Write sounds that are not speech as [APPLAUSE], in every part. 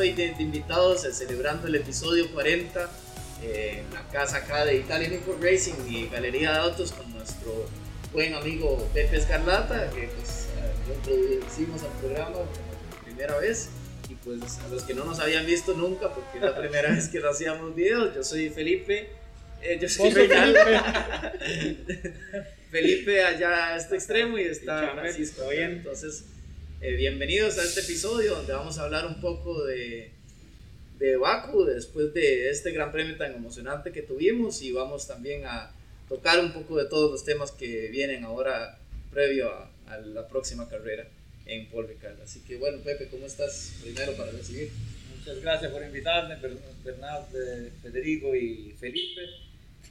Eh, estamos hoy de, invitados eh, celebrando el episodio 40 eh, en la casa acá de Italian Import Racing y Galería de Autos con nuestro buen amigo Pepe Escarlata, que pues lo introducimos al programa por primera vez. Y pues a los que no nos habían visto nunca, porque es la primera [LAUGHS] vez que hacíamos videos, yo soy Felipe. yo soy Felipe. [LAUGHS] Felipe allá a este extremo y está Francisco. Bien. Entonces, eh, bienvenidos a este episodio donde vamos a hablar un poco de, de Baku después de este gran premio tan emocionante que tuvimos y vamos también a tocar un poco de todos los temas que vienen ahora previo a, la próxima carrera en Paul Así que bueno, Pepe, ¿cómo estás? Primero para recibir. Muchas gracias por invitarme, Bernardo, Federico y Felipe.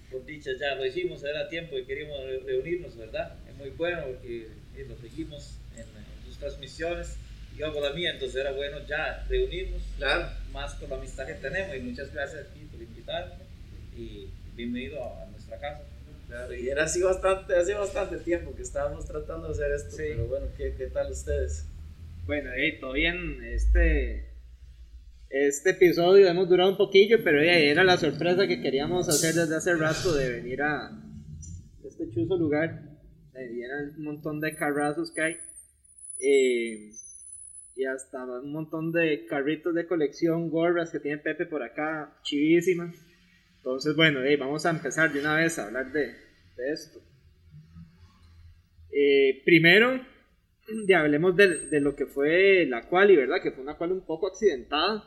Por dicha ya lo hicimos, era tiempo y queríamos reunirnos, ¿verdad? Es muy bueno porque lo seguimos en transmisiones, yo hago la mía, entonces era bueno ya reunirnos, claro. más con la amistad que tenemos y muchas gracias aquí por invitarme y bienvenido a, nuestra casa. Claro, y era así bastante, hace bastante tiempo que estábamos tratando de hacer esto, pero bueno, ¿qué, ¿qué, tal ustedes? Bueno, hey, todo bien, este, este episodio hemos durado un poquillo, pero era la sorpresa que queríamos hacer desde hace rato de venir a este chuzo lugar, y eran un montón de carrazos que hay eh, y hasta un montón de carritos de colección, gorras que tiene Pepe por acá, chivísimas. Entonces, bueno, vamos a empezar de una vez a hablar de, esto. Eh, primero, ya hablemos de, lo que fue la quali, ¿verdad? Que fue una quali un poco accidentada.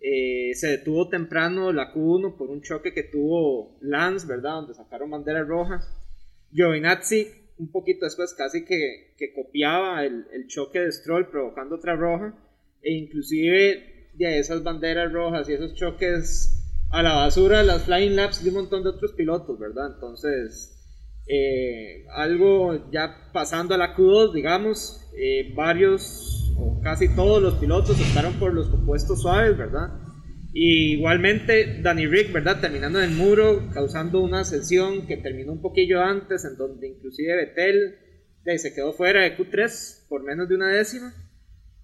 Eh, se detuvo temprano la Q1 por un choque que tuvo Lance, ¿verdad? Donde sacaron bandera roja. Giovinazzi un poquito después casi que, que copiaba el, el, choque de Stroll provocando otra roja e inclusive de esas banderas rojas y esos choques a la basura las flying laps de un montón de otros pilotos, ¿verdad? Entonces, eh, algo ya pasando a la Q2, digamos, eh, varios o casi todos los pilotos optaron por los compuestos suaves, ¿verdad? Igualmente, Danny Rick, ¿verdad? Terminando en el muro, causando una sesión que terminó un poquillo antes, en donde inclusive Betel se quedó fuera de Q3 por menos de una décima.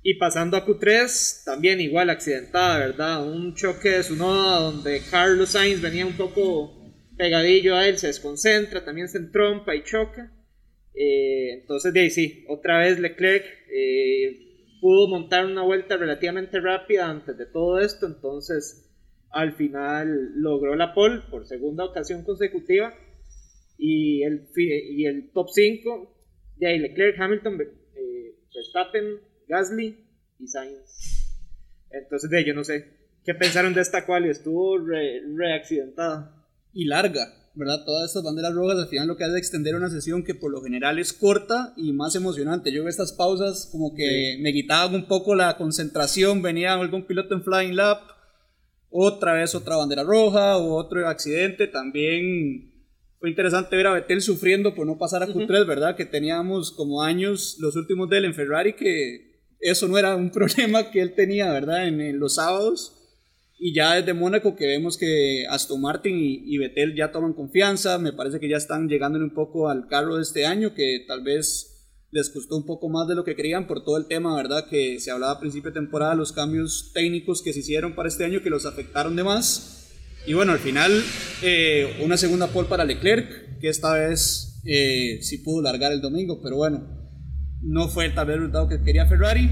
Y pasando a Q3, también igual accidentada, ¿verdad? Un choque de su noda donde Carlos Sainz venía un poco pegadillo a él, se desconcentra, también se entrompa y choca. Eh, entonces, de ahí sí, otra vez Leclerc eh, pudo montar una vuelta relativamente rápida antes de todo esto, entonces al final logró la pole por segunda ocasión consecutiva y el, y el top 5 de ahí Leclerc, Hamilton, eh, Verstappen, Gasly y Sainz. Entonces de yo no sé, ¿qué pensaron de esta cual? Estuvo reaccidentada. y larga. ¿Verdad? Todas estas banderas rojas al final lo que hace es extender una sesión que por lo general es corta y más emocionante. Yo veo estas pausas como que me quitaban un poco la concentración, venía algún piloto en flying lap, otra vez otra bandera roja o otro accidente, también fue interesante ver a Vettel sufriendo por no pasar a Q3, ¿verdad? Que teníamos como años los últimos de él en Ferrari que eso no era un [LAUGHS] problema que él tenía, ¿verdad? en los sábados y ya desde Mónaco que vemos que Aston Martin y, y Vettel ya toman confianza, me parece que ya están llegándole un poco al carro de este año, que tal vez les costó un poco más de lo que querían por todo el tema, ¿verdad? Que se hablaba a principio de temporada, los cambios técnicos que se hicieron para este año que los afectaron de más. Y bueno, al final eh, una segunda pole para Leclerc, que esta vez eh, sí pudo largar el domingo, pero bueno, no fue tal vez el resultado que quería Ferrari.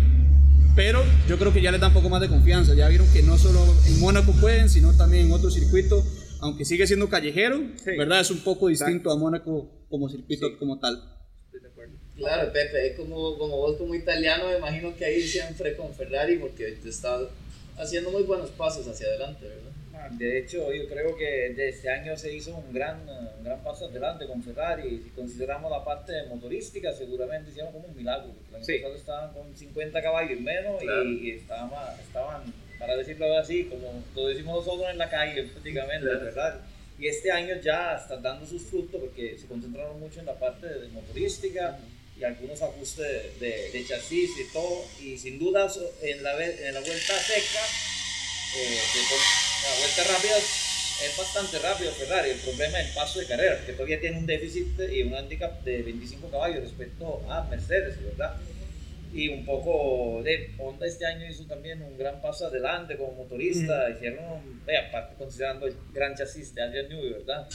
Pero yo creo que ya les da un poco más de confianza. Ya vieron que no solo en Mónaco pueden, sino también en otro circuito, aunque sigue siendo callejero, ¿verdad? Es un poco distinto a Mónaco como circuito como tal. Claro, Pepe, como, como vos como italiano, me imagino que ahí siempre con Ferrari, porque te está haciendo muy buenos pasos hacia adelante, ¿verdad? De hecho, yo creo que este año se hizo un gran, un gran paso adelante con Ferrari. Si consideramos la parte motorística, seguramente hicieron como un milagro. El estaban con 50 caballos menos y, estaban, estaban, para decirlo así, como lo decimos nosotros en la calle, [LAUGHS] prácticamente, ¿verdad? Y este año ya están dando sus frutos porque se concentraron mucho en la parte de motorística y algunos ajustes de, de, chasis y todo. Y sin duda, en la, en la vuelta seca, eh, la vuelta rápida es bastante rápido Ferrari. El problema es el paso de carrera, que todavía tiene un déficit y un handicap de 25 caballos respecto a Mercedes, ¿verdad? y un poco de Honda este año hizo también un gran paso adelante como motorista, hicieron, eh, aparte considerando el gran chasis de Adrian Newey, ¿verdad?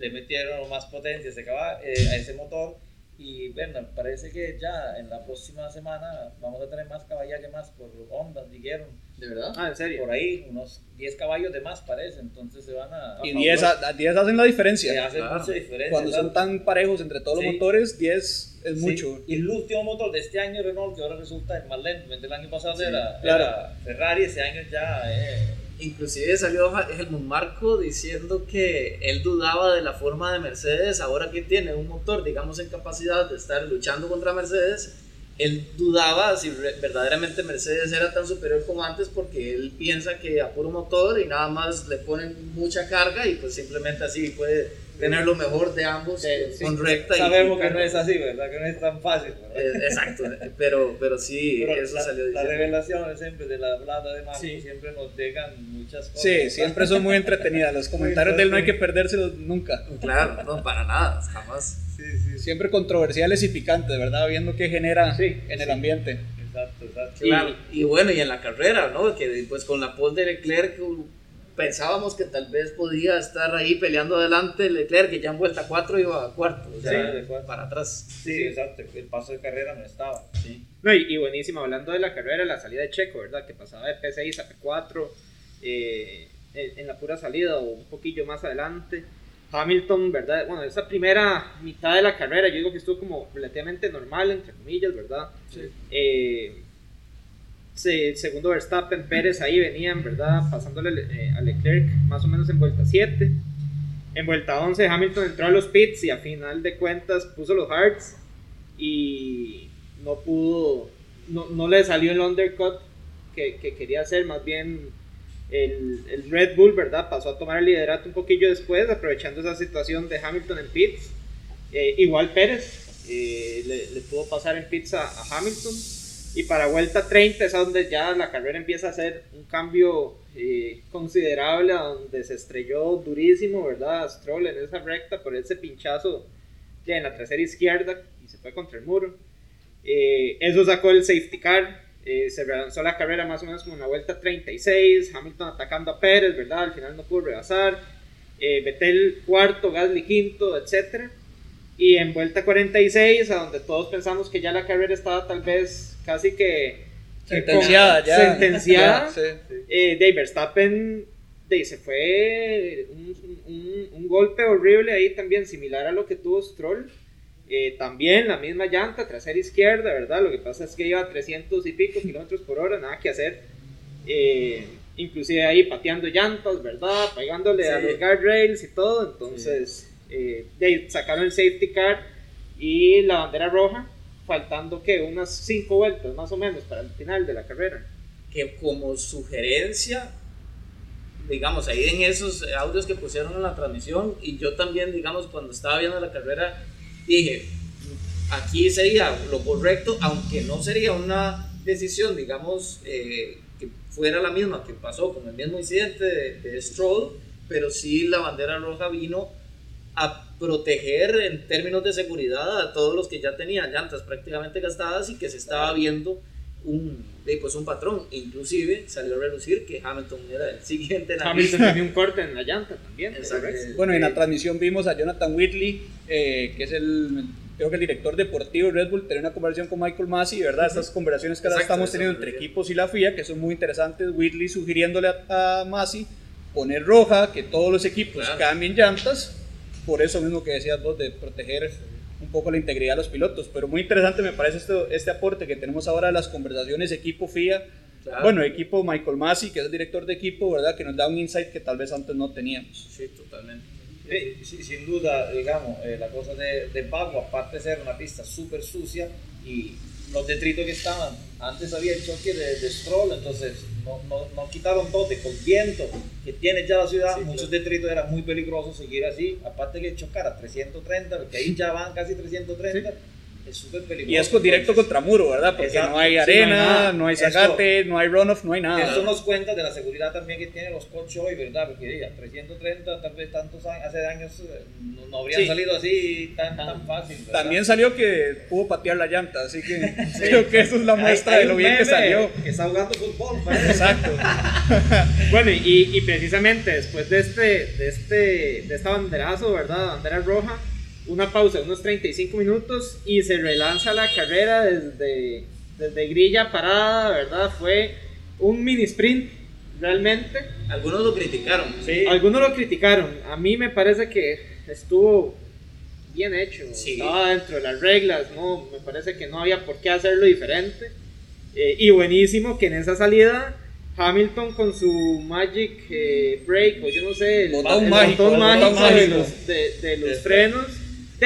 Le metieron más potencia a ese, caba- eh, a ese motor y bueno, parece que ya en la próxima semana vamos a tener más caballaje más por Honda, dijeron. ¿De verdad? Ah, en serio. Por ahí, unos 10 caballos de más parece, entonces se van a... Y a 10, favor. a- a 10 hacen la Se diferencia. hace Claro. mucha diferencia. Cuando son ¿verdad? tan parejos entre todos Sí. los motores, 10 es Sí, mucho. Y el último motor de este año Renault, que ahora resulta el más lento, el año pasado Sí, era, claro. era Ferrari, ese año ya... Eh, Inclusive salió Helmut Marco diciendo que él dudaba de la forma de Mercedes, ahora que tiene un motor, digamos, en capacidad de estar luchando contra Mercedes, él dudaba si verdaderamente Mercedes era tan superior como antes porque él piensa que a puro motor y nada más le ponen mucha carga y pues simplemente así puede tener lo mejor de ambos Sí, con recta y- sabemos y que no es así, ¿verdad? Que no es tan fácil. ¿verdad? Eh, exacto, pero, pero sí, Pero eso la, salió las revelaciones siempre de la blada de Marco Sí. siempre nos dejan muchas cosas. Sí, ¿verdad? siempre son muy entretenidas. Los comentarios de él no hay que perdérselos nunca. Claro, no, para nada, jamás. Sí, sí. Siempre controversiales y picantes, ¿verdad? Viendo qué genera Sí, en el ambiente. Exacto, exacto. Y, y bueno, y en la carrera, ¿no? Que pues con la pole de Leclerc pensábamos que tal vez podía estar ahí peleando adelante Leclerc, que ya en vuelta 4 iba a cuarto, o sea, Sí, para atrás. Sí, exacto. El paso de carrera no estaba. Sí. No, y, y buenísimo, hablando de la carrera, la salida de Checo, ¿verdad? Que pasaba de P6 a P4 eh, en, en la pura salida o un poquillo más adelante. Hamilton, ¿verdad? Bueno, esa primera mitad de la carrera yo digo que estuvo como relativamente normal, entre comillas, ¿verdad? Eh, se- segundo Verstappen, Pérez ahí venían, ¿verdad? Pasándole eh, a Leclerc más o menos en vuelta 7. En vuelta 11 Hamilton entró a los pits y a final de cuentas puso los hards y no pudo, no, no le salió el undercut que, que quería hacer, más bien el, el Red Bull, ¿verdad? Pasó a tomar el liderato un poquillo después, aprovechando esa situación de Hamilton en pits. Eh, igual Pérez eh, le, pudo pasar en pits a Hamilton. Y para vuelta 30 es donde ya la carrera empieza a hacer un cambio eh, considerable, donde se estrelló durísimo, ¿verdad? Stroll en esa recta por ese pinchazo ya en la trasera izquierda y se fue contra el muro. Eh, eso sacó el safety car. eh, se relanzó la carrera más o menos como en la vuelta 36. Hamilton atacando a Pérez, ¿verdad? Al final no pudo rebasar. Eh, Vettel cuarto, Gasly quinto, etc. Y en vuelta 46, a donde todos pensamos que ya la carrera estaba tal vez casi que. que Sentenciada con- ya. Sentenciada. Ya, sí. Eh, Dave Verstappen de, se fue un, un- un golpe horrible ahí también, similar a lo que tuvo Stroll. Eh, también la misma llanta, trasera izquierda, ¿verdad? Lo que pasa es que iba a 300 y pico kilómetros por hora, nada que hacer. Eh, inclusive ahí pateando llantas, ¿verdad? Pegándole a Sí. los guardrails y todo. Entonces, eh, de ahí sacaron el safety car y la bandera roja, faltando que unas 5 vueltas más o menos para el final de la carrera. que como sugerencia, digamos, ahí en esos audios que pusieron en la transmisión, y yo también, digamos, cuando estaba viendo la carrera, dije, aquí sería lo correcto, aunque no sería una decisión, digamos, eh, que fuera la misma que pasó con el mismo incidente de, de Stroll, pero sí la bandera roja vino a proteger en términos de seguridad a todos los que ya tenían llantas prácticamente gastadas y que se estaba viendo un, pues un patrón. Inclusive salió a relucir que Hamilton era el siguiente en la Hamilton tenía un corte en la llanta también. Bueno, en la transmisión vimos a Jonathan Whitley, eh, que es el, creo que el director deportivo de Red Bull, tener una conversación con Michael Massey, ¿verdad? Estas conversaciones que ahora Exacto, estamos teniendo entre equipos y la FIA, que son muy interesantes. Whitley sugiriéndole a, a Massey poner roja, que todos los equipos Claro. cambien llantas, por eso mismo que decías vos, de proteger un poco la integridad de los pilotos. Pero muy interesante me parece esto, este aporte que tenemos ahora de las conversaciones equipo FIA. Claro. Bueno, equipo Michael Massey, que es el director de equipo, ¿verdad? Que nos da un insight que tal vez antes no teníamos. Sí, totalmente. Sí, sí, sin duda, digamos, eh, la cosa de, de Baku, aparte de ser una pista súper sucia y los detritos que estaban, antes había el choque de, de Stroll, entonces no, no, no quitaron todo, con viento que tiene ya la ciudad, Sí, muchos claro. detritos era muy peligroso seguir así, aparte que chocar a 330, porque ahí ya van casi 330, es súper peligroso. Y es con directo contra muro, ¿verdad? Porque Exacto. no hay Sí, no hay arena, nada. no hay no hay runoff, no hay nada. Eso nos cuenta de la seguridad también que tienen los coches hoy, ¿verdad? Porque diga, 330, tal vez tantos años, hace años eh, no, no habrían Sí. salido así tan, tan fácil. ¿verdad? También salió que pudo patear la llanta, así que [LAUGHS] [LAUGHS] creo que eso es la muestra hay de lo bien que salió. Que está jugando fútbol, parece. Exacto. [LAUGHS] Bueno, y, y precisamente después de este, de este, de esta banderazo, ¿verdad? Bandera roja, una pausa de unos 35 minutos y se relanza la carrera desde, desde grilla parada, ¿verdad? Fue un mini sprint, realmente. Algunos lo criticaron. Sí. Algunos lo criticaron, a mí me parece que estuvo bien hecho, Sí. estaba dentro de las reglas, no, me parece que no había por qué hacerlo diferente. Eh, y buenísimo que en esa salida Hamilton con su Magic eh, Break, o yo no sé, el, Botón el mágico, botón el mágico, botón de los, de, de los Sí. frenos,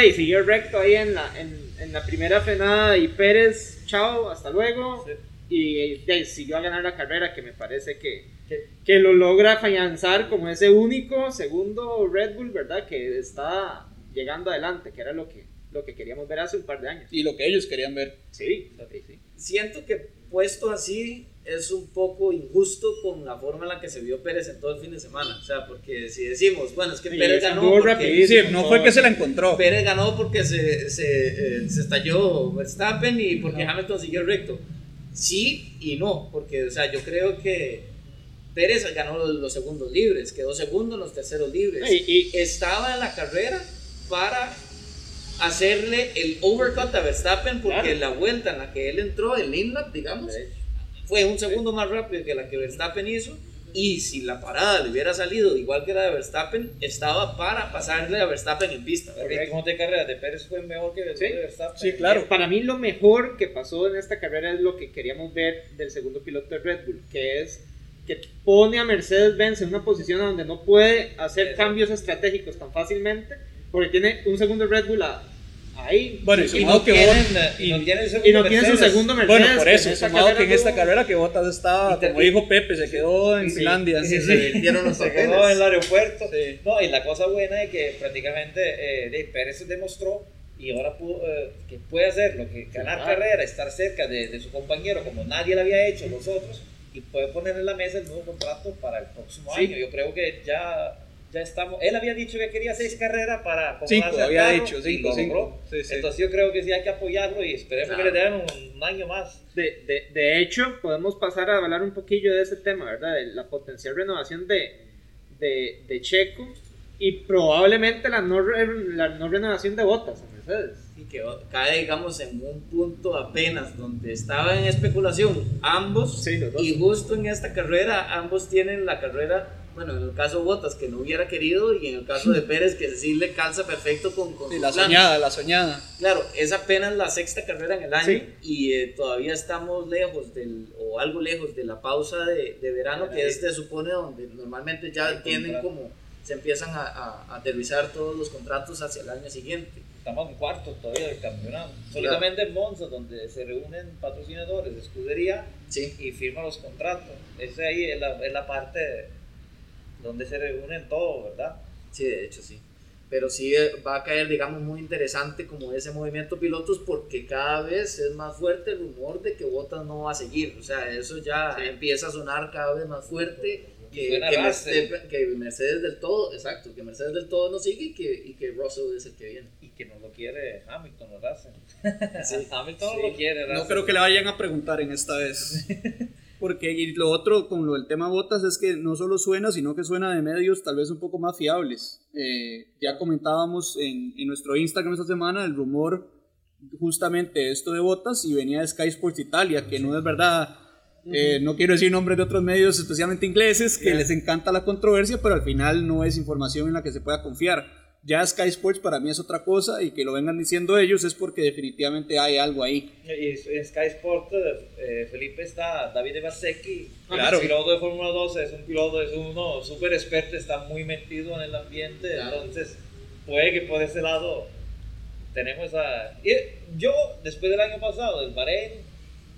de, ahí siguió recto ahí en la, en, en la primera frenada y Pérez, chao, hasta luego. Sí. Y de ahí siguió a ganar la carrera, que me parece que, Que- que lo logra afianzar como ese único segundo Red Bull, ¿verdad? Que está llegando adelante, que era lo que, lo que queríamos ver hace un par de años. Y lo que ellos querían ver. Sí, sí, sí. Siento que puesto así es un poco injusto con la forma en la que se vio Pérez en todo el fin de semana. O sea, porque si decimos, bueno, es que Pérez ganó. porque-. Sí, no fue que se la encontró. Pérez ganó porque se, se, eh, se estalló Verstappen y porque Hamilton siguió recto. Sí y no, porque o sea, yo creo que Pérez ganó los, los segundos libres, quedó segundo en los terceros libres. Y- y- Estaba en la carrera para hacerle el overcut a Verstappen porque Claro. la vuelta en la que él entró, el inlap, digamos, fue un segundo más rápido que la que Verstappen hizo. Y si la parada le hubiera salido igual que la de Verstappen, estaba para pasarle a Verstappen en pista. El ritmo de carrera de Pérez fue mejor que el Sí. de Verstappen. Sí, claro. Para mí lo mejor que pasó en esta carrera es lo que queríamos ver del segundo piloto de Red Bull, que es que pone a Mercedes-Benz en una posición donde no puede hacer cambios estratégicos tan fácilmente, porque tiene un segundo Red Bull a- ahí. Bueno, y Y no que tienen, y no tienen y no tiene su segundo Mercedes. Bueno, por eso, sumado que en esta carrera que Bottas estaba, como dijo Pepe, se quedó en Sí. Finlandia. Y se [LAUGHS] revirtieron los se quedó en el aeropuerto. Sí. No, y la cosa buena es que prácticamente eh, de- Pérez demostró y ahora pudo, eh, que puede hacer lo que ganar carrera, estar cerca de, de su compañero como nadie lo había hecho los otros y puede poner en la mesa el nuevo contrato para el próximo Sí. año. Yo creo que ya, ya estamos. Él había dicho que quería seis carreras para Cinco, acomodarse al había carro, dicho, cinco, cinco. Sí, sí. Entonces yo creo que sí hay que apoyarlo y esperemos Claro. que le den un, año más. De, de, de hecho, podemos pasar a hablar un poquillo de ese tema, ¿verdad? De la potencial renovación de, de, de Checo y probablemente la no, la no renovación de botas a Mercedes. y que cae, digamos, en un punto apenas donde estaba en especulación ambos. Sí, los dos. Y justo en esta carrera, ambos tienen la carrera, bueno, en el caso de Bottas, que no hubiera querido, y en el caso de [LAUGHS] Pérez, que sí le calza perfecto con, con Sí, la plan. soñada, la soñada. Claro, es apenas la sexta carrera en el año Sí. y eh, todavía estamos lejos del, o algo lejos de la pausa de, de verano, que es, se supone donde normalmente ya El tienen contrato. como, se empiezan a, a, a aterrizar todos los contratos hacia el año siguiente. Estamos en cuarto todavía del campeonato. Solamente en Monza, donde se reúnen patrocinadores de escudería Sí. y firman los contratos. Esa ahí es la, es la parte donde se reúnen todos, ¿verdad? Sí, de hecho sí. Pero sí eh, va a caer, digamos, muy interesante como ese movimiento pilotos porque cada vez es más fuerte el rumor de que Bottas no va a seguir. O sea, eso ya empieza a sonar cada vez más fuerte. Que, que, Russell. Mercedes, que Mercedes del todo, exacto, que Mercedes del todo no sigue y que, y que Russell es el que viene. Y que no lo quiere Hamilton, ¿verdad? Sí. [LAUGHS] Hamilton Sí. no lo quiere, No Russell. creo que le vayan a preguntar en esta vez. [LAUGHS] Porque y lo otro con lo del tema botas es que no solo suena, sino que suena de medios tal vez un poco más fiables. Eh, ya comentábamos en, en nuestro Instagram esta semana el rumor justamente esto de botas y venía de Sky Sports Italia, que no es verdad. Eh, no quiero decir nombres de otros medios, especialmente ingleses, que les encanta la controversia, pero al final no es información en la que se pueda confiar. Ya Sky Sports para mí es otra cosa y que lo vengan diciendo ellos es porque definitivamente hay algo ahí. Y en Sky Sport, eh, Felipe está, David Evasecki, Claro. el piloto de Fórmula 2, es un piloto, es uno súper experto, está muy metido en el ambiente, Claro. entonces puede que por ese lado tenemos a... y yo, después del año pasado, del Bahrein,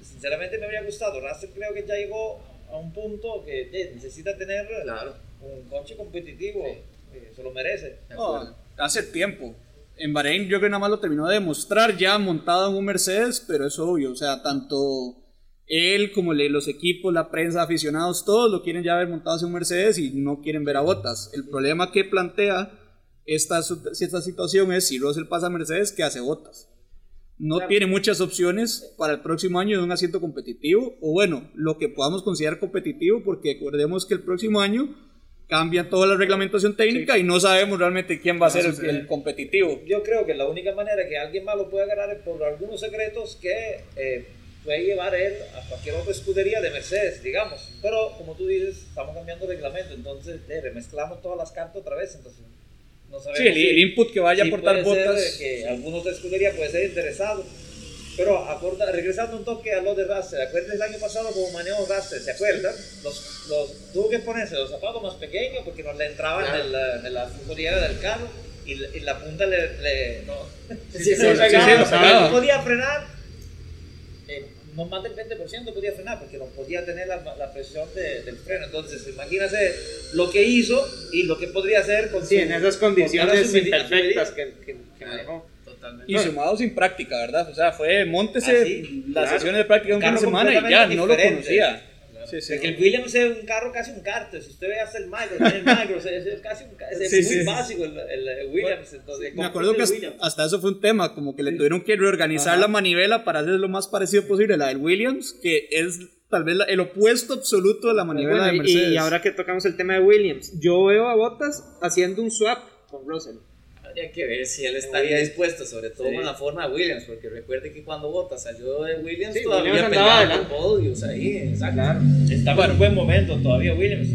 sinceramente me habría gustado, Russell creo que ya llegó a un punto que eh, necesita tener Claro. un coche competitivo, eh, se lo merece. acuerdo. hace tiempo. en Bahrein yo creo que nada más lo terminó de demostrar ya montado en un Mercedes, pero es obvio, o sea, tanto él como los equipos, la prensa, aficionados, todos lo quieren ya ver montado en un Mercedes y no quieren ver a Botas. El problema que plantea esta, esta situación es si Russell pasa a Mercedes, ¿qué hace Botas? No tiene muchas opciones para el próximo año de un asiento competitivo, o bueno, lo que podamos considerar competitivo, porque recordemos que el próximo año cambia toda la reglamentación técnica y no sabemos realmente quién va a ser el, competitivo. Yo creo que la única manera que alguien más lo pueda ganar es por algunos secretos que eh, puede llevar él a cualquier otra escudería de Mercedes, digamos. Pero como tú dices, estamos cambiando el reglamento, entonces eh, remezclamos todas las cartas otra vez. Entonces, no sabemos sí, el, input que vaya a aportar botas. que algunos de escudería puede ser interesado. Pero acorda, regresando un toque a lo de Raster, acuerdas el año pasado como manejó Raster? ¿Se acuerdan? Los, los, tuvo que ponerse los zapatos más pequeños porque no le entraban en, la, en la del carro y, y, la punta le. le no, sí, sí, sí, no podía frenar no más del 20% podía frenar porque no podía tener la, la presión de, del freno. Entonces, imagínate lo que hizo y lo que podría hacer con sí, en esas condiciones imperfectas que, que, que manejó. Totalmente. Y sumado sin práctica, ¿verdad? O sea, fue, montese ah, las sesiones de práctica un fin de semana y ya, no lo conocía. Sí, sí. el Williams es un carro casi un cárter. Si usted ve hasta el Micro, el Micro, es, casi un es muy básico el, el, Williams. Entonces, me acuerdo que hasta, eso fue un tema, como que le tuvieron que reorganizar la manivela para hacer lo más parecido posible la del Williams, que es tal vez el opuesto absoluto de la manivela de Mercedes. Y ahora que tocamos el tema de Williams, yo veo a Bottas haciendo un swap con Russell. Habría que ver si él estaría dispuesto, sobre todo con la forma de Williams, porque recuerde que cuando Bottas salió de Williams todavía Williams peleaba podios ahí, exacto. Estaba en un buen momento todavía Williams,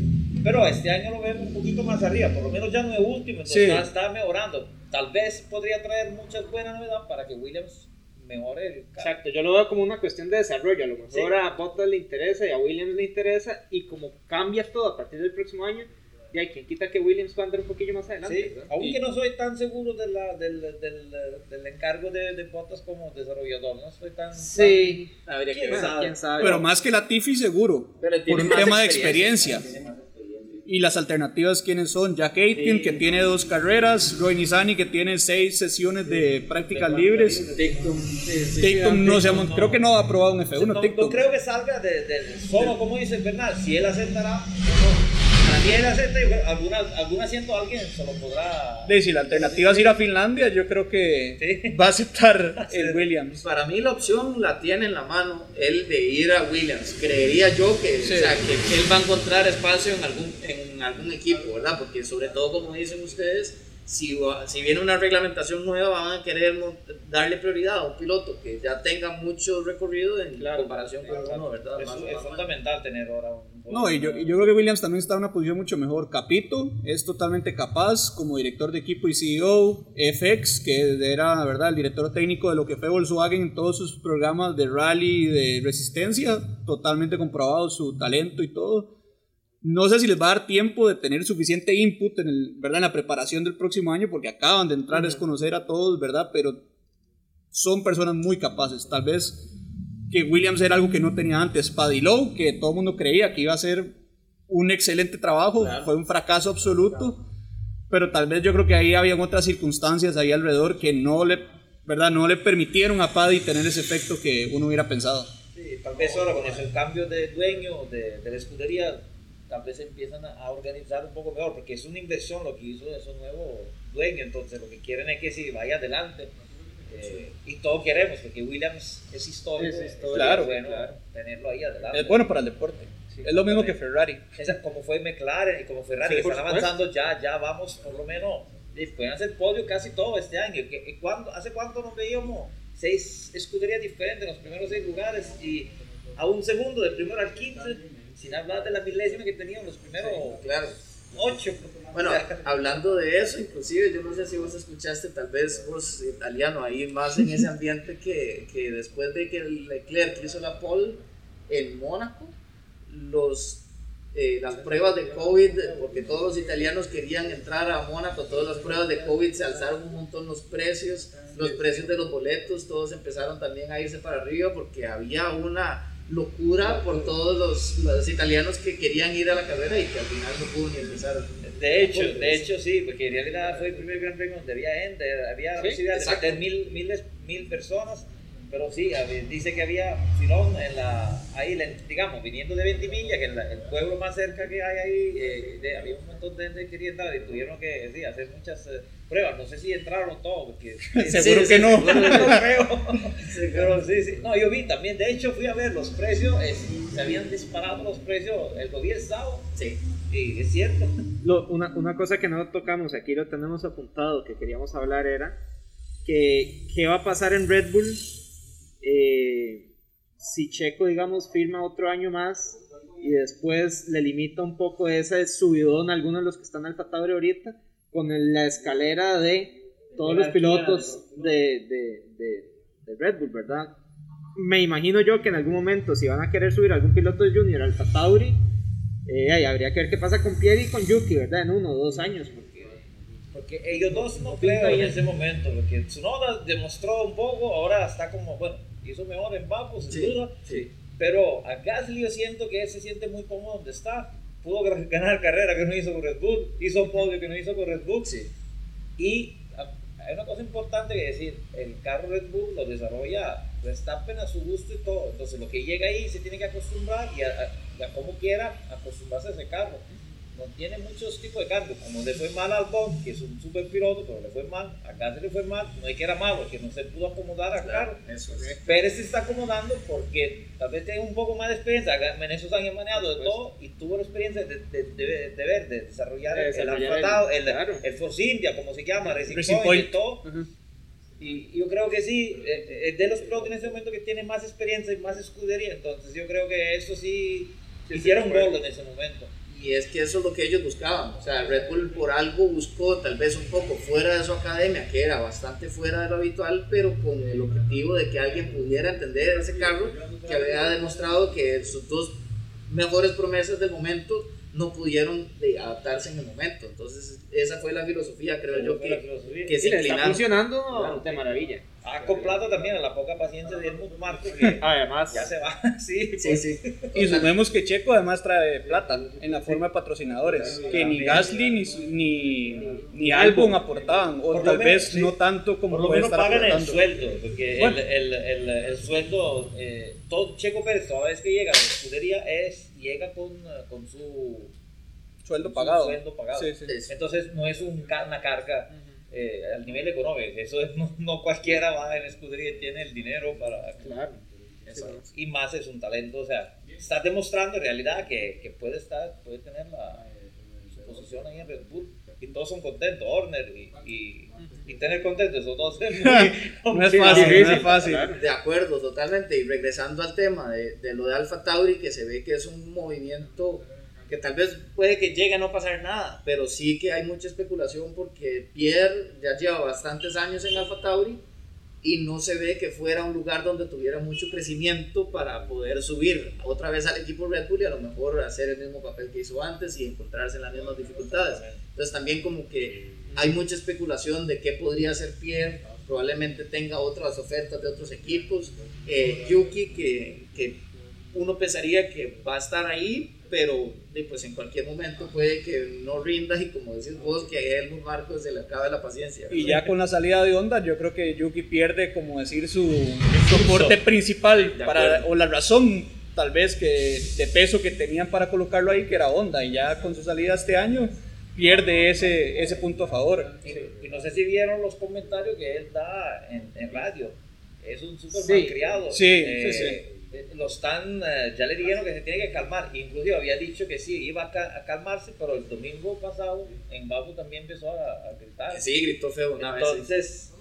pero este año lo vemos un poquito más arriba, por lo menos ya no es último, entonces ya está mejorando. Tal vez podría traer muchas buenas novedades para que Williams mejore el Exacto, yo lo veo como una cuestión de desarrollo. A lo mejor a Bottas le interesa y a Williams le interesa, y como cambia todo a partir del próximo año, y hay quien quita que Williams va a andar un poquillo más adelante. Sí, aunque no soy tan seguro de la, del, del, del, encargo de, de Bottas como desarrollador, no soy tan. Sí, habría que ver. ¿Quién sabe? Pero más que la Tiffy, seguro. por un tema de experiencia. Y las alternativas, ¿quiénes son? Jack Aitken, que tiene dos carreras. Roy Nizani, que tiene seis sesiones de prácticas libres. Dictum, no se creo que no ha aprobado un F1. No, no, creo que salga del de, solo, como dice Bernal, si él aceptará algún asiento alguien se lo podrá. si la alternativa es ir a Finlandia, yo creo que va a aceptar [LAUGHS] el Williams. Para mí la opción la tiene en la mano, el de ir a Williams. Creería yo que, o sea, que, él va a encontrar espacio en algún, en algún equipo, ¿verdad? Porque sobre todo, como dicen ustedes, si, si viene una reglamentación nueva, van a querer darle prioridad a un piloto que ya tenga mucho recorrido en comparación con uno, ¿verdad? es fundamental tener ahora un... No, y yo, yo, creo que Williams también está en una posición mucho mejor. Capito es totalmente capaz como director de equipo y CEO. FX, que era, verdad, el director técnico de lo que fue Volkswagen en todos sus programas de rally y de resistencia, totalmente comprobado su talento y todo no sé si les va a dar tiempo de tener suficiente input en, el, ¿verdad? en la preparación del próximo año, porque acaban de entrar, es conocer a todos, ¿verdad? Pero son personas muy capaces. Tal vez que Williams era algo que no tenía antes. Paddy Lowe, que todo el mundo creía que iba a ser un excelente trabajo, fue un fracaso absoluto. Pero tal vez yo creo que ahí había otras circunstancias ahí alrededor que no le, ¿verdad? No le permitieron a Paddy tener ese efecto que uno hubiera pensado. Sí, tal vez ahora con el cambio de dueño de, de la escudería tal vez empiezan a, organizar un poco mejor, porque es una inversión lo que hizo esos nuevos dueños, entonces lo que quieren es que si vaya adelante. Eh, y todos queremos, porque Williams es histórico, es claro, bueno tenerlo ahí adelante. Es bueno para el deporte. es lo mismo que Ferrari. Esa, como fue McLaren y como Ferrari, que están avanzando ya, ya vamos por lo menos, pueden hacer podio casi todo este año. ¿Cuándo, ¿Hace cuánto nos veíamos seis escuderías diferentes en los primeros seis lugares y a un segundo, del primero al quince? Sin hablar de la milésima que tenían los primeros claro. ocho. Bueno, hablando de eso, inclusive, yo no sé si vos escuchaste, tal vez vos italiano, ahí más en ese ambiente que, que después de que Leclerc hizo la pole en Mónaco, los eh, las pruebas de COVID, porque todos los italianos querían entrar a Mónaco, todas las pruebas de COVID se alzaron un montón los precios, los precios de los boletos, todos empezaron también a irse para arriba porque había una locura por todos los, los, italianos que querían ir a la carrera y que al final no pudo ni empezar. De hecho, de hecho sí, porque en realidad fue el primer Gran Premio donde había gente, había ¿Sí? posibilidad de mil, mil, mil personas pero sí, dice que había filón en la, ahí, digamos, viniendo de Ventimilla, que es el pueblo más cerca que hay ahí, eh, había un montón de gente que quería entrar y tuvieron que sí, hacer muchas eh, pruebas. No sé si entraron todos, porque [LAUGHS] seguro que no. no [LAUGHS] creo. Pero sí, sí. No, yo vi también, de hecho fui a ver los precios, se habían disparado los precios el gobierno sábado. Sí. Sí, es cierto. una, una cosa que no tocamos, aquí lo tenemos apuntado, que queríamos hablar era que qué va a pasar en Red Bull eh, si Checo, digamos, firma otro año más y después le limita un poco ese subidón a algunos de los que están al Tauri ahorita, con la escalera de todos los pilotos de, de, Red Bull, ¿verdad? Me imagino yo que en algún momento, si van a querer subir algún piloto de Junior al Tauri, eh, habría que ver qué pasa con Pierre y con Yuki, ¿verdad? En uno o dos años. Porque, porque ellos dos no creo en ese momento, porque Tsunoda demostró un poco, ahora está como, bueno, hizo mejor en Baku, sin duda. Pero a Gasly yo siento que él se siente muy cómodo donde está. Pudo [LAUGHS] ganar carrera que no hizo con Red Bull, hizo podio que no hizo con Red Bull. Y hay una cosa importante que decir, el carro Red Bull lo desarrolla Verstappen a su gusto y todo. Entonces lo que llega ahí se tiene que acostumbrar y a, como quiera acostumbrarse a ese carro no tiene muchos tipos de cambios. Como le fue mal al Albon, que es un super piloto, pero le fue mal. Acá se le fue mal. No hay que era malo, que no se pudo acomodar a claro, Eso Pérez se está acomodando porque tal vez tiene un poco más de experiencia. En esos años manejado de todo y tuvo la experiencia de, de, de, ver, de desarrollar, el alfatado, el, el, Force India, como se llama, Racing, Point, y todo. Y yo creo que sí, eh, eh, es de los pilotos en ese momento que tiene más experiencia y más escudería. Entonces yo creo que eso sí, hicieron gol en ese momento. Y es que eso es lo que ellos buscaban. O sea, Red Bull por algo buscó tal vez un poco fuera de su academia, que era bastante fuera de lo habitual, pero con el objetivo de que alguien pudiera entender ese carro, que había demostrado que sus dos mejores promesas del momento no pudieron adaptarse en el momento. Entonces, esa fue la filosofía, creo yo, que, que se está funcionando de maravilla. Ha acoplado también a la poca paciencia de Helmut Marko, que [LAUGHS] además, ya se va. [LAUGHS] sí, sí, sí. Y sumemos que Checo además trae plata en la forma de patrocinadores, que ni Gasly ni, ni, ni Albon aportaban, o tal vez no tanto como por lo menos pagan el sueldo, porque el, el, el, el, sueldo, eh, todo Checo Pérez, toda vez que llega a la escudería, es, llega con, con su sueldo pagado. Sueldo pagado. Sí, sí. Entonces no es un, una carga eh, al nivel económico. Eso es, [LAUGHS] no, cualquiera va en escudería y tiene el dinero para... Claro. y más es un talento, o sea, está demostrando en realidad que, que puede estar, puede tener la posición ahí en Red Bull y todos son contentos, Horner y, y, y tener contentos esos [LAUGHS] dos es no es fácil, no es fácil. De acuerdo, totalmente. Y regresando al tema de, de lo de Alfa Tauri, que se ve que es un movimiento que tal vez puede que llegue a no pasar nada, pero sí que hay mucha especulación porque Pierre ya lleva bastantes años en Alfa Tauri y no se ve que fuera un lugar donde tuviera mucho crecimiento para poder subir otra vez al equipo Red Bull y a lo mejor hacer el mismo papel que hizo antes y encontrarse en las mismas dificultades. Entonces también como que hay mucha especulación de qué podría hacer Pierre, probablemente tenga otras ofertas de otros equipos. Eh, Yuki, que, que uno pensaría que va a estar ahí, pero pues en cualquier momento puede que no rinda y como decís vos, que a Helmut Marcos se le acaba la paciencia. Y ya con la salida de Honda, yo creo que Yuki pierde, como decir, su soporte principal para, o la razón tal vez que de peso que tenían para colocarlo ahí, que era Honda, y ya con su salida este año pierde ese, ese punto a favor. Y, no sé si vieron los comentarios que él da en, en radio. Es un súper sí. criado. Sí, sí, sí eh, lo están, eh, ya le dijeron que se tiene que calmar. Inclusive había dicho que sí, iba a, calmarse, pero el domingo pasado en Baku también empezó a, gritar. Sí, gritó feo una Entonces,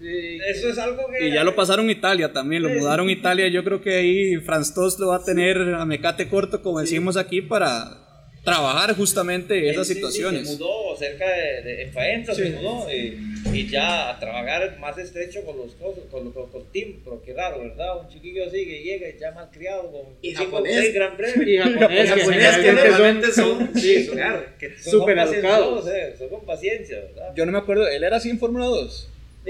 eso es algo que... Y ya lo pasaron a Italia también, lo mudaron a Italia. Yo creo que ahí Franz Tost lo va a tener a mecate corto, como decimos aquí, para trabajar justamente esas situaciones. se mudó cerca de, de en Faenza, se mudó y, ya a trabajar más estrecho con los con, los, con, Tim, pero qué raro, ¿verdad? Un chiquillo así que llega y ya mal criado con y japonés, gran premio. Y japonés, [LAUGHS] japonés que normalmente son, [LAUGHS] sí, claro, que súper educados. Eh, son con paciencia, ¿verdad? Yo no me acuerdo, él era así en Fórmula 2.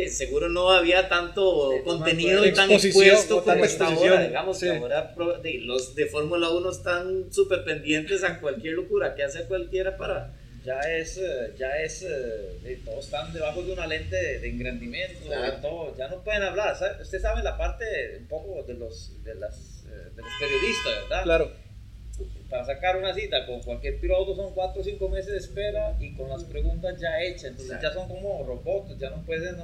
Seguro no había tanto contenido y tan expuesto como está ahora, digamos sí. que ahora de- los de Fórmula 1 están súper pendientes a cualquier locura que hace cualquiera para... ya es, eh, ya es, eh, de- todos están debajo de una lente de, de engrandimiento, Claro. de todo, ya no pueden hablar, ¿sabe? usted sabe la parte un poco de los, de las, eh, de los periodistas, ¿verdad? Claro. Para sacar una cita con cualquier piloto son 4 o 5 meses de espera y con las preguntas ya hechas, entonces ya son como robots, ya no pueden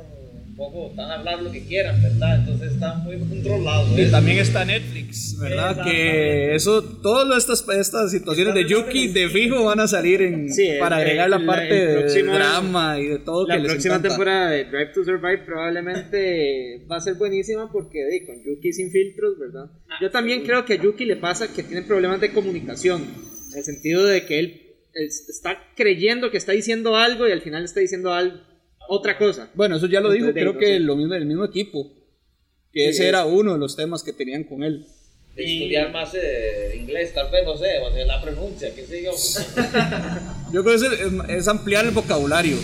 poco tan hablar lo que quieran, ¿verdad? Entonces están muy controlados. Y ¿ves? también está Netflix, ¿verdad? Que eso, todas estas, estas situaciones de Yuki de fijo van a salir en, Sí, para el- agregar la parte de drama y de todo La que les próxima temporada de Drive to Survive probablemente va a ser buenísima porque di, con Yuki sin filtros, ¿verdad? Yo también creo que a Yuki le pasa que tiene problemas de comunicación, en el sentido de que él es- está creyendo que está diciendo algo y al final está diciendo algo, otra cosa. Bueno, eso ya lo dijo, creo que lo mismo del mismo equipo. Que ese era uno de los temas que tenían con él. De estudiar más eh, inglés, tal vez, no sé, o sea, la pronuncia, qué sé yo. [LAUGHS] Yo creo que es, es ampliar el vocabulario.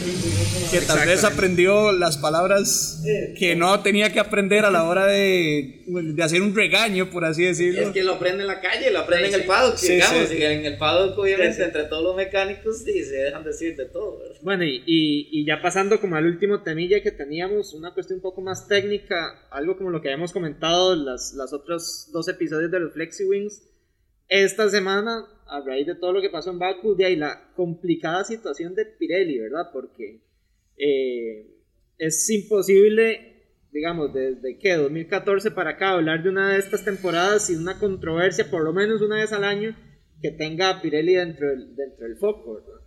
Que tal vez aprendió las palabras que no tenía que aprender a la hora de, de hacer un regaño, por así decirlo. Es que lo aprende en la calle, lo aprende en el paddock, Sí, digamos, sí. y en el paddock obviamente Sí, sí. entre todos los mecánicos sí, se dejan decir de todo, ¿verdad? Bueno, y, y, y ya pasando como al último temilla que teníamos, una cuestión un poco más técnica, algo como lo que habíamos comentado las, las otros dos episodios de los Flexi Wings. Esta semana, a raíz de todo lo que pasó en Baku, de ahí la complicada situación de Pirelli, ¿verdad? Porque eh, es imposible, digamos, desde que 2014 para acá, hablar de una de estas temporadas sin una controversia, por lo menos una vez al año, que tenga a Pirelli dentro del, dentro del foco, ¿verdad?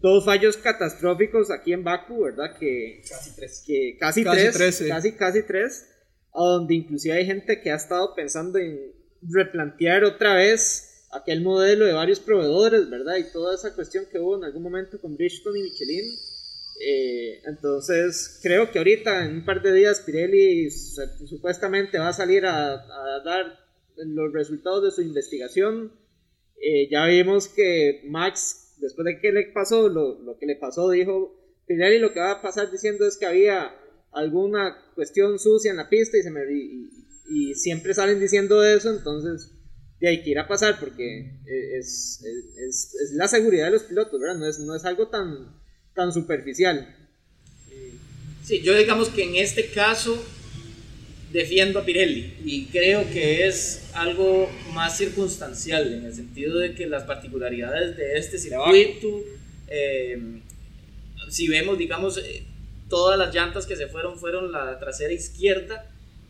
dos fallos catastróficos aquí en Baku, ¿verdad? Que Casi tres. que casi, Casi tres, tres, sí. casi casi tres, a donde inclusive hay gente que ha estado pensando en replantear otra vez aquel modelo de varios proveedores, ¿verdad? Y toda esa cuestión que hubo en algún momento con Bridgestone y Michelin. Eh, entonces, creo que ahorita, en un par de días, Pirelli su- supuestamente va a salir a, dar los resultados de su investigación. Eh, ya vimos que Max, después de que le pasó lo, lo que le pasó, dijo, Pirelli lo que va a pasar diciendo es que había alguna cuestión sucia en la pista y, se me, y- siempre salen diciendo eso, entonces de ahí que ir a pasar porque eh, es, es, es- es la seguridad de los pilotos, ¿verdad? No es, no es algo tan, tan superficial. Sí, yo digamos que en este caso defiendo a Pirelli y creo que es algo más circunstancial en el sentido de que las particularidades de este circuito, eh, si vemos, digamos, eh, todas las llantas que se fueron fueron la trasera izquierda,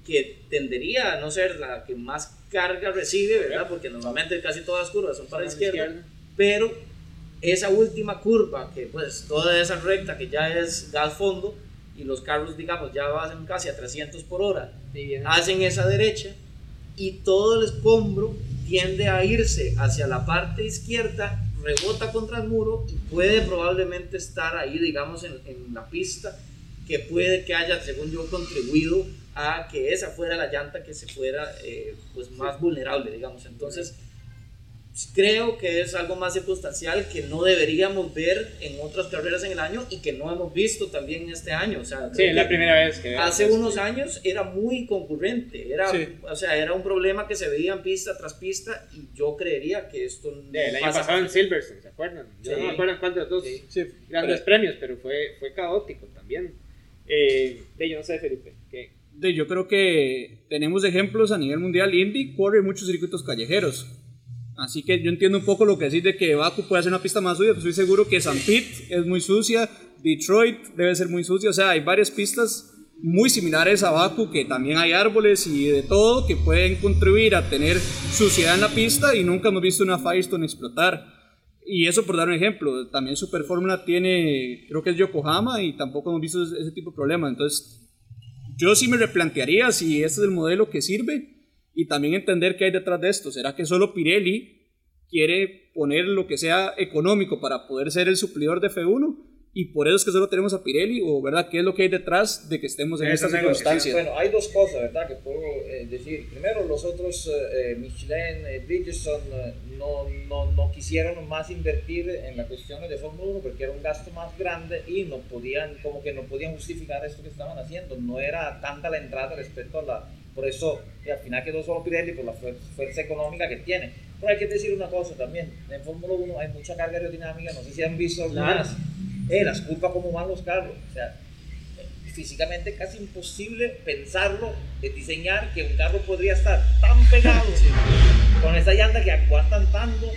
que tendería a no ser la que más carga recibe, ¿verdad? Porque normalmente casi todas las curvas son para la izquierda, pero esa última curva, que pues toda esa recta que ya es gas fondo, y los carros, digamos, ya van casi a 300 por hora, hacen esa derecha y todo el escombro tiende a irse hacia la parte izquierda, rebota contra el muro y puede probablemente estar ahí, digamos, en, en la pista, que puede que haya, según yo, contribuido a que esa fuera la llanta que se fuera eh, pues más vulnerable, digamos. Entonces, creo que es algo más circunstancial que no deberíamos ver en otras carreras en el año y que no hemos visto también este año. O sea, Sí, es la primera vez que Hace unos años era muy concurrente, era, Sí. o sea, era un problema que se veía en pista tras pista y yo creería que esto no el año pasa pasado en. Silverstone, ¿se acuerdan? Yo Sí. no me acuerdo en cuál de los dos Sí. Sí, grandes premios, pero fue, fue caótico también. Eh, de, yo no sé, Felipe, De- yo creo que tenemos ejemplos a nivel mundial. Indy corre muchos circuitos callejeros. Así que yo entiendo un poco lo que decís de que Baku puede ser una pista más sucia. Pues estoy seguro que San Pete es muy sucia. Detroit debe ser muy sucia. O sea, hay varias pistas muy similares a Baku que también hay árboles y de todo que pueden contribuir a tener suciedad en la pista y nunca hemos visto una Firestone explotar. Y eso por dar un ejemplo, también Super Fórmula tiene, creo que es Yokohama y tampoco hemos visto ese tipo de problemas. Entonces, yo sí me replantearía si este es el modelo que sirve y también entender qué hay detrás de esto. ¿Será que solo Pirelli quiere poner lo que sea económico para poder ser el suplidor de F1? Y por eso es que solo tenemos a Pirelli, o verdad, ¿qué es lo que hay detrás de que estemos en esta circunstancia? Bueno, hay dos cosas, ¿verdad? Que puedo eh, decir. Primero, los otros, eh, eh Michelin, eh, Bridgestone, no, no, no, quisieron más invertir en la cuestión de Fórmula 1 porque era un gasto más grande y no podían, como que no podían justificar esto que estaban haciendo. No era tanta la entrada respecto a la... Por eso, al final quedó solo Pirelli por la fuerza económica que tiene. Pero hay que decir una cosa también, en Fórmula 1 hay mucha carga aerodinámica, no sé si han visto algunas eh, las curvas como van los carros. O sea, físicamente casi imposible pensarlo, de diseñar que un carro podría estar tan pegado con esa llanta que aguantan tanto,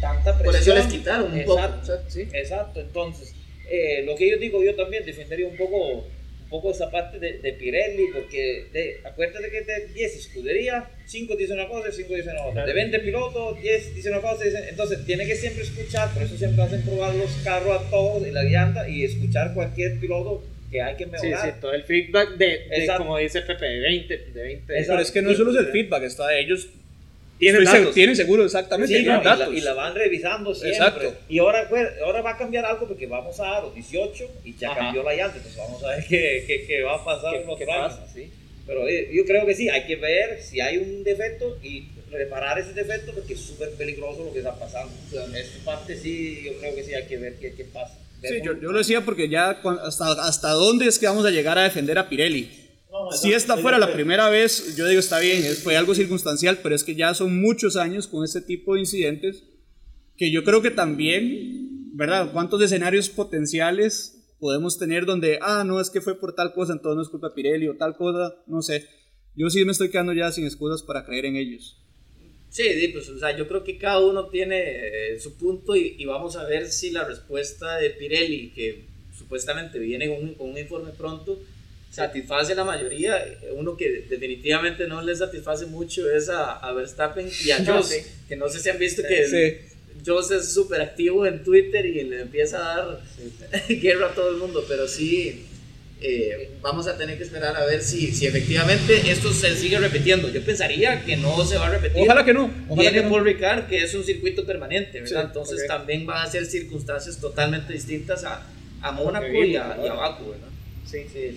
tanta presión. Por eso les quitaron un exacto, poco. ¿sí? Exacto, entonces, eh, lo que yo digo, yo también defendería un poco poco esa parte de, de Pirelli, porque de, acuérdate que de 10 escuderías, 5 dicen una cosa y 5 dicen otra. De 20 pilotos, 10 dicen una cosa, dicen, entonces tiene que siempre escuchar, por eso siempre hacen probar los carros a todos y la llanta y escuchar cualquier piloto que hay que mejorar. Sí, sí, todo el feedback de, de como dice Pepe, de 20, de 20. Pero es que no solo es el feedback, está de ellos tienen, datos. tienen seguro, exactamente. y, la, van revisando siempre. Exacto. Y ahora, pues, ahora va a cambiar algo porque vamos a los 18 y ya cambió la llanta. Entonces vamos a ver qué, qué, qué va a pasar en los qué pasa, ¿sí? Pero eh, yo creo que sí, hay que ver si hay un defecto y reparar ese defecto porque es súper peligroso lo que está pasando. en esta parte sí, yo creo que sí hay que ver qué, qué pasa. Sí, yo, yo, lo decía porque ya hasta, hasta dónde es que vamos a llegar a defender a Pirelli si esta fuera la primera vez, yo digo, está bien, fue algo circunstancial, pero es que ya son muchos años con este tipo de incidentes que yo creo que también, ¿verdad? ¿Cuántos escenarios potenciales podemos tener donde, ah, no, es que fue por tal cosa, entonces no es culpa de Pirelli o tal cosa, no sé. Yo sí me estoy quedando ya sin excusas para creer en ellos. Sí, pues, o sea, yo creo que cada uno tiene eh, su punto y, y, vamos a ver si la respuesta de Pirelli, que supuestamente viene con un, con un informe pronto, satisface la mayoría. Uno que definitivamente no le satisface mucho es a, Verstappen y a Joss, que no sé si han visto que sí. Es súper activo en Twitter y le empieza a dar [LAUGHS] guerra a todo el mundo, pero sí. Eh, vamos a tener que esperar a ver si, si efectivamente esto se sigue repitiendo. Yo pensaría que no se va a repetir. Ojalá que no. Ojalá que Paul Ricard, que es un circuito permanente, ¿verdad? Entonces también van a ser circunstancias totalmente distintas a, a Mónaco y a, y a Baku, ¿verdad?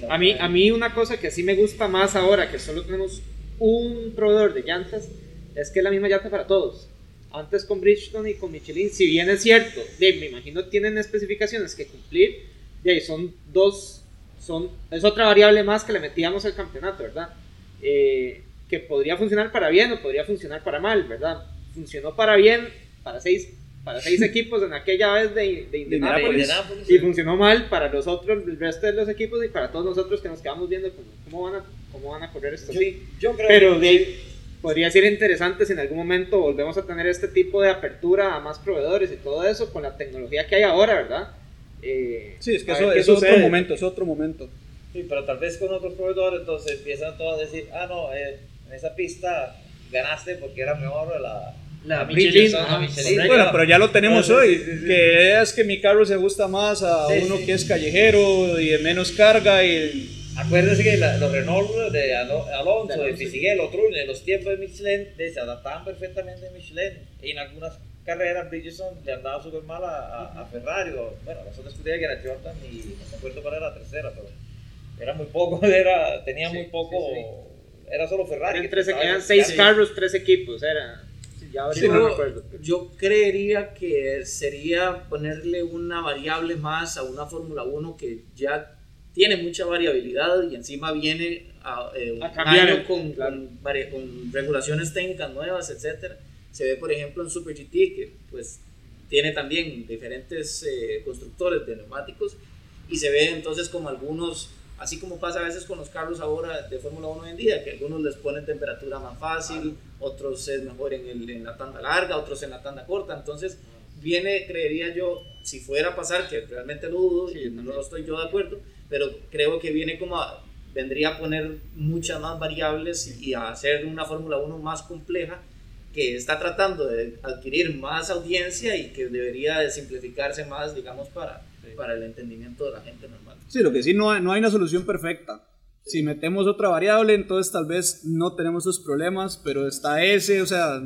A, mí, a mí una cosa que sí me gusta más ahora, que solo tenemos un proveedor de llantas, es que es la misma llanta para todos. Antes con Bridgestone y con Michelin, si bien es cierto, de, me imagino tienen especificaciones que cumplir, de ahí son dos, son, es otra variable más que le metíamos al campeonato, ¿verdad? Eh, que podría funcionar para bien o podría funcionar para mal, ¿verdad? Funcionó para bien para seis para seis equipos en aquella vez de, de Indianapolis, y funcionó mal para los otros, el resto de los equipos y para todos nosotros que nos quedamos viendo cómo, van, a, cómo van a correr esto. Yo, yo creo Pero de, podría ser interesante si en algún momento volvemos a tener este tipo de apertura a más proveedores y todo eso con la tecnología que hay ahora, ¿verdad? Eh, sí, es que eso, es otro momento, es otro momento. Sí, pero tal vez con otros proveedores entonces empiezan todos a decir, ah, no, eh, en esa pista ganaste porque era mejor la la, Michelin. Bueno, pero ya lo tenemos hoy. Que es que mi carro se gusta más a uno que es callejero y de menos carga. y Acuérdense que los Renault de Alonso, de Fisichella, en los tiempos de Michelin se adaptaban perfectamente a Michelin. Y en algunas carreras Bridgestone le andaba súper mal a, a, Ferrari. bueno, la otra escudería que era Jordan y no me acuerdo cuál era la tercera, pero era muy poco, [LAUGHS] era, tenía muy poco. Era solo Ferrari. Eran, tres, eran seis carros, tres equipos, era yo, creería que sería ponerle una variable más a una Fórmula 1 que ya tiene mucha variabilidad y encima viene a, eh, un año con, con, regulaciones técnicas nuevas, etcétera. Se ve, por ejemplo, en Super GT, que pues tiene también diferentes eh, constructores de neumáticos y se ve entonces como algunos Así como pasa a veces con los carros ahora de Fórmula 1 hoy en día, que algunos les ponen temperatura más fácil, otros es mejor en, el, en la tanda larga, otros en la tanda corta. Entonces, viene, creería yo, si fuera a pasar, que realmente lo dudo, y no estoy yo de acuerdo, pero creo que viene como a, vendría a poner muchas más variables y a hacer una Fórmula 1 más compleja que está tratando de adquirir más audiencia y que debería de simplificarse más, digamos, para, para el entendimiento de la gente normal. Sí, lo que sí, no hay, no hay una solución perfecta. Si metemos otra variable, entonces tal vez no tenemos esos problemas, pero está ese, o sea,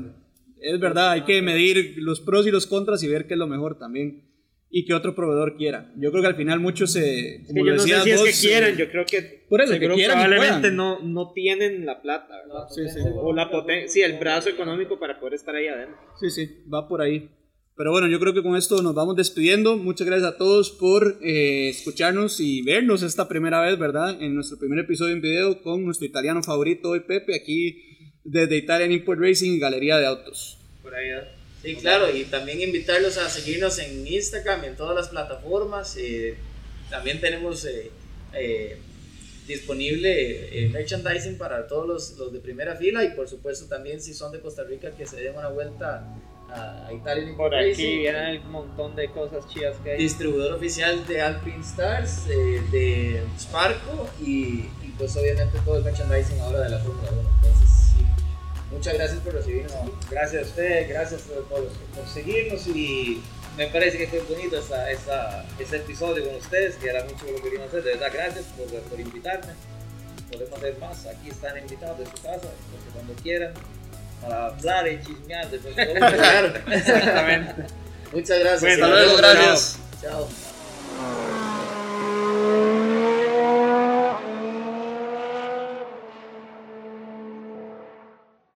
es verdad, hay que medir los pros y los contras y ver qué es lo mejor también. y que otro proveedor quiera. Yo creo que al final muchos se... Como yo no sé si es que quieran, yo creo que por eso, que probablemente no, no tienen la plata, ¿verdad? Sí, sí. O la potencia, sí, el brazo económico para poder estar ahí adentro. Sí, sí, va por ahí. Pero bueno, yo creo que con esto nos vamos despidiendo. Muchas gracias a todos por eh, escucharnos y vernos esta primera vez, ¿verdad? En nuestro primer episodio en video con nuestro italiano favorito hoy, Pepe, aquí desde Italian Import Racing y Galería de Autos. Por ahí, Sí, claro, y también invitarlos a seguirnos en Instagram, en todas las plataformas. Eh, también tenemos eh, eh, disponible merchandising para todos los, los, de primera fila y por supuesto también si son de Costa Rica que se den una vuelta a, Italia. Por aquí vienen un montón de cosas chidas que hay. Distribuidor oficial de Alpine Stars, de Sparco y, y, pues obviamente todo el merchandising ahora de la Fórmula 1. Entonces, Muchas gracias por recibirnos. gracias a usted, gracias por, por, seguirnos y me parece que fue bonito esta, esta, este episodio con ustedes, que era mucho lo que queríamos hacer. De verdad, gracias por, por invitarme. Podemos hacer más. Aquí están invitados de su casa, cuando quieran, para hablar y chismear de [LAUGHS] Exactamente. Muchas gracias. Bueno, hasta luego, gracias. Chao. Ah.